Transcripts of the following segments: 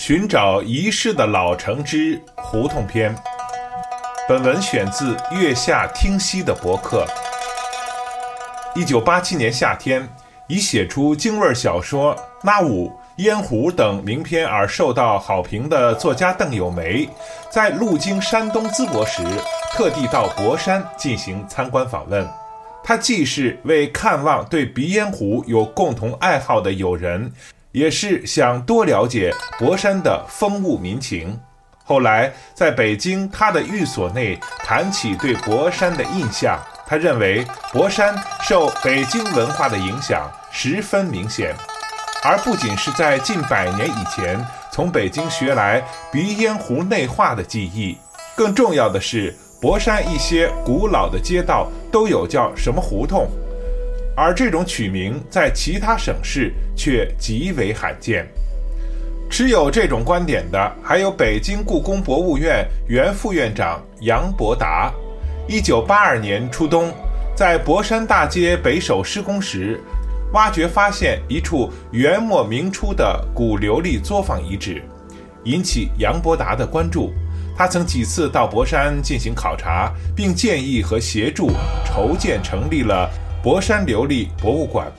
寻找遗失的老城之胡同篇。本文选自《月下听溪》的博客。一九八七年夏天，以写出京味小说《那五》《烟壶》等名篇而受到好评的作家邓友梅，在路经山东淄博时，特地到博山进行参观访问。他既是为看望对鼻烟壶有共同爱好的友人，也是想多了解博山的风物民情。后来在北京他的寓所内谈起对博山的印象，他认为博山受北京文化的影响十分明显，而不仅是在近百年以前从北京学来鼻烟壶内化的技艺，更重要的是。博山一些古老的街道都有叫什么胡同，而这种取名在其他省市却极为罕见。持有这种观点的还有北京故宫博物院原副院长杨伯达。一九八二年初冬，在博山大街北首施工时，挖掘发现一处元末明初的古琉璃作坊遗址，引起杨伯达的关注。他曾几次到博山进行考察，并建议和协助筹建成立了博山琉璃博物馆。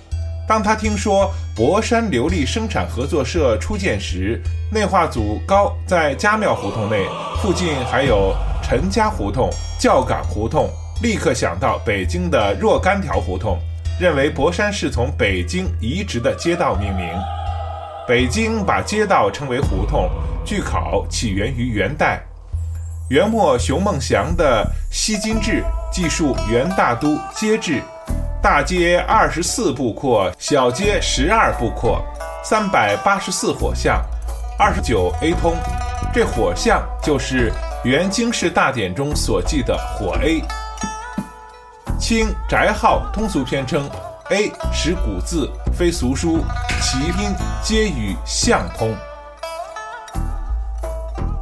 当他听说博山琉璃生产合作社初建时，内化组高在家庙胡同内，附近还有陈家胡同、教岗胡同，立刻想到北京的若干条胡同，认为博山是从北京移植的街道命名。北京把街道称为胡同，据考起源于元代。元末熊梦祥的《西京志》记述元大都街制，大街二十四步阔，小街十二步阔，三百八十四火巷，二十九 A 通。这火巷就是元经世大典中所记的火 A。清宅号通俗篇称 A 识古字，非俗书，其音皆与相通。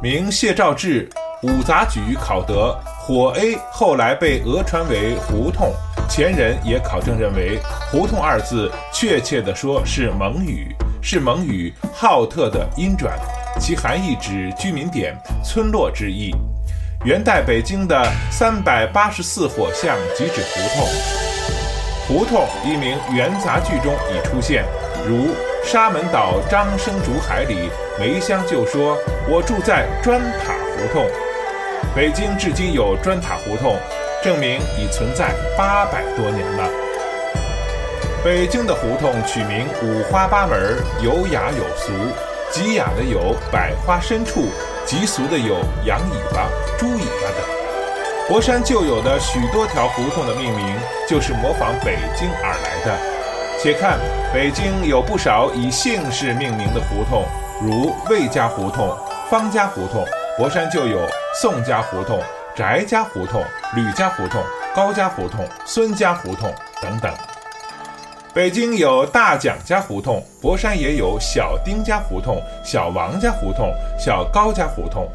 明谢兆志。五杂举考得火 A，后来被讹传为胡同。前人也考证认为，胡同二字确切地说是蒙语，是蒙语浩特的音转，其含义指居民点、村落之意。元代北京的三百八十四火巷即指胡同。胡同一名元杂剧中已出现，如沙门岛张生竹海里梅香就说：“我住在砖塔胡同。”北京至今有砖塔胡同，证明已存在八百多年了。北京的胡同取名五花八门，有雅有俗。极雅的有百花深处，极俗的有羊尾巴、猪尾巴等。博山旧有的许多条胡同的命名，就是模仿北京而来的。且看北京有不少以姓氏命名的胡同，如魏家胡同、方家胡同。博山就有宋家胡同、翟家胡同、吕家胡同、高家胡同、孙家胡同等等。北京有大蒋家胡同，博山也有小丁家胡同、小王家胡同、小高家胡同。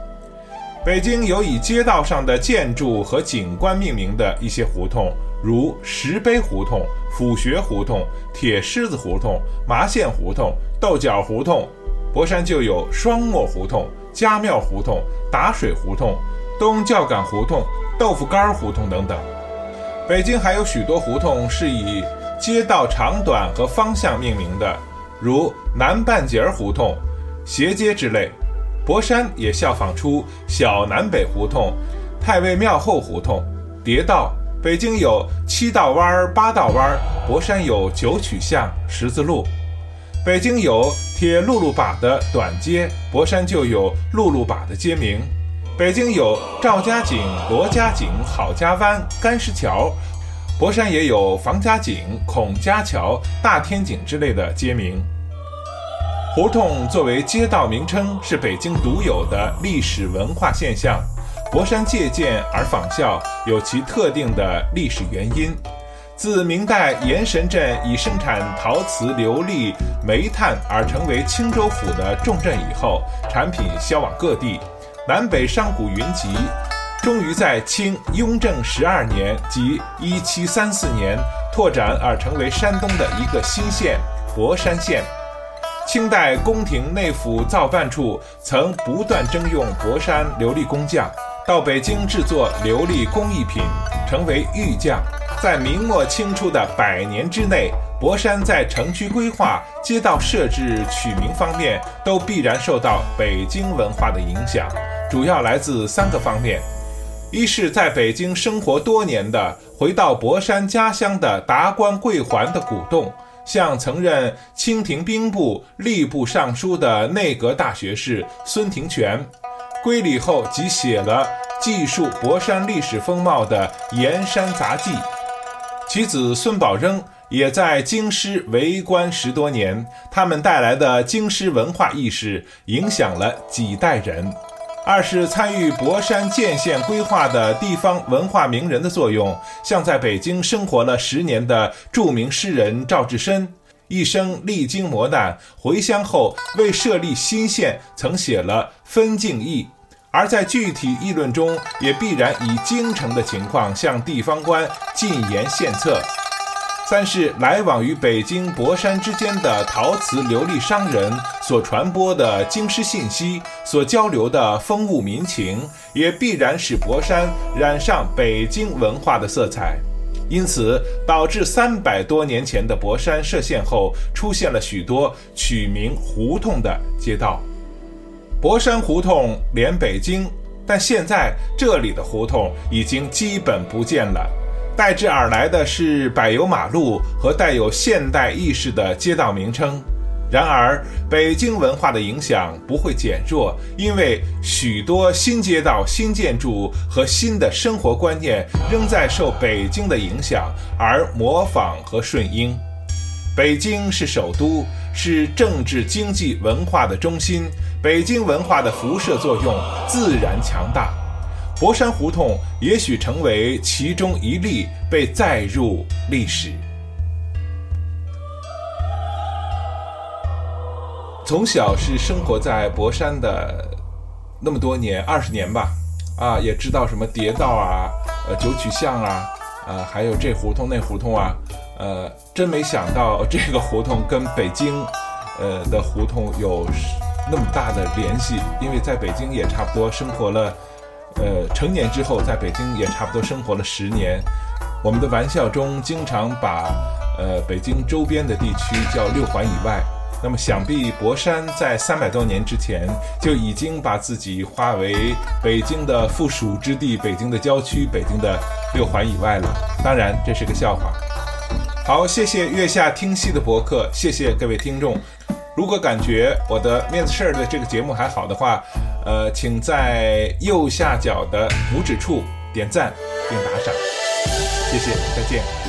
北京有以街道上的建筑和景观命名的一些胡同，如石碑胡同、府学胡同、铁狮子胡同、麻线胡同、豆角胡同。博山就有双磨胡同。家庙胡同、打水胡同、东教岗胡同、豆腐干胡同等等。北京还有许多胡同是以街道长短和方向命名的，如南半截胡同、斜街之类。博山也效仿出小南北胡同、太尉庙后胡同、叠道。北京有七道弯、八道弯，博山有九曲巷、十字路。北京有铁路路把的短街，博山就有路路把的街名。北京有赵家井、罗家井、郝家湾、干石桥，博山也有房家井、孔家桥、大天井之类的街名。胡同作为街道名称，是北京独有的历史文化现象。博山借鉴而仿效，有其特定的历史原因。自明代盐神镇以生产陶瓷、琉璃、煤炭而成为青州府的重镇以后，产品销往各地，南北商贾云集，终于在清雍正十二年即一七三四年拓展而成为山东的一个新县——博山县。清代宫廷内府造办处曾不断征用博山琉璃工匠到北京制作琉璃工艺品，成为玉匠。在明末清初的百年之内，博山在城区规划、街道设置、取名方面都必然受到北京文化的影响，主要来自三个方面：一是在北京生活多年的回到博山家乡的达官贵宦的鼓动。像曾任清廷兵部吏部尚书的内阁大学士孙廷权，归里后即写了记述博山历史风貌的《盐山杂记》。其子孙宝扔也在京师为官十多年，他们带来的京师文化意识影响了几代人。二是参与博山建县规划的地方文化名人的作用，像在北京生活了十年的著名诗人赵志深，一生历经磨难，回乡后为设立新县，曾写了《分境议》，而在具体议论中，也必然以京城的情况向地方官进言献策。三是来往于北京博山之间的陶瓷琉璃商人所传播的京师信息，所交流的风物民情，也必然使博山染上北京文化的色彩，因此导致三百多年前的博山设县后，出现了许多取名胡同的街道。博山胡同连北京，但现在这里的胡同已经基本不见了。代之而来的是柏油马路和带有现代意识的街道名称。然而，北京文化的影响不会减弱，因为许多新街道、新建筑和新的生活观念仍在受北京的影响而模仿和顺应。北京是首都，是政治、经济、文化的中心，北京文化的辐射作用自然强大。博山胡同也许成为其中一例，被载入历史。从小是生活在博山的那么多年，二十年吧，啊，也知道什么叠道啊，呃，九曲巷啊，呃，还有这胡同那胡同啊，呃，真没想到 这个胡同跟北京，呃的胡同有那么大的联系，因为在北京也差不多生活了。呃，成年之后，在北京也差不多生活了十年。我们的玩笑中经常把呃北京周边的地区叫六环以外。那么，想必博山在三百多年之前就已经把自己划为北京的附属之地、北京的郊区、北京的六环以外了。当然，这是个笑话。好，谢谢月下听戏的博客，谢谢各位听众。如果感觉我的面子事儿的这个节目还好的话，呃，请在右下角的拇指处点赞并打赏，谢谢，再见。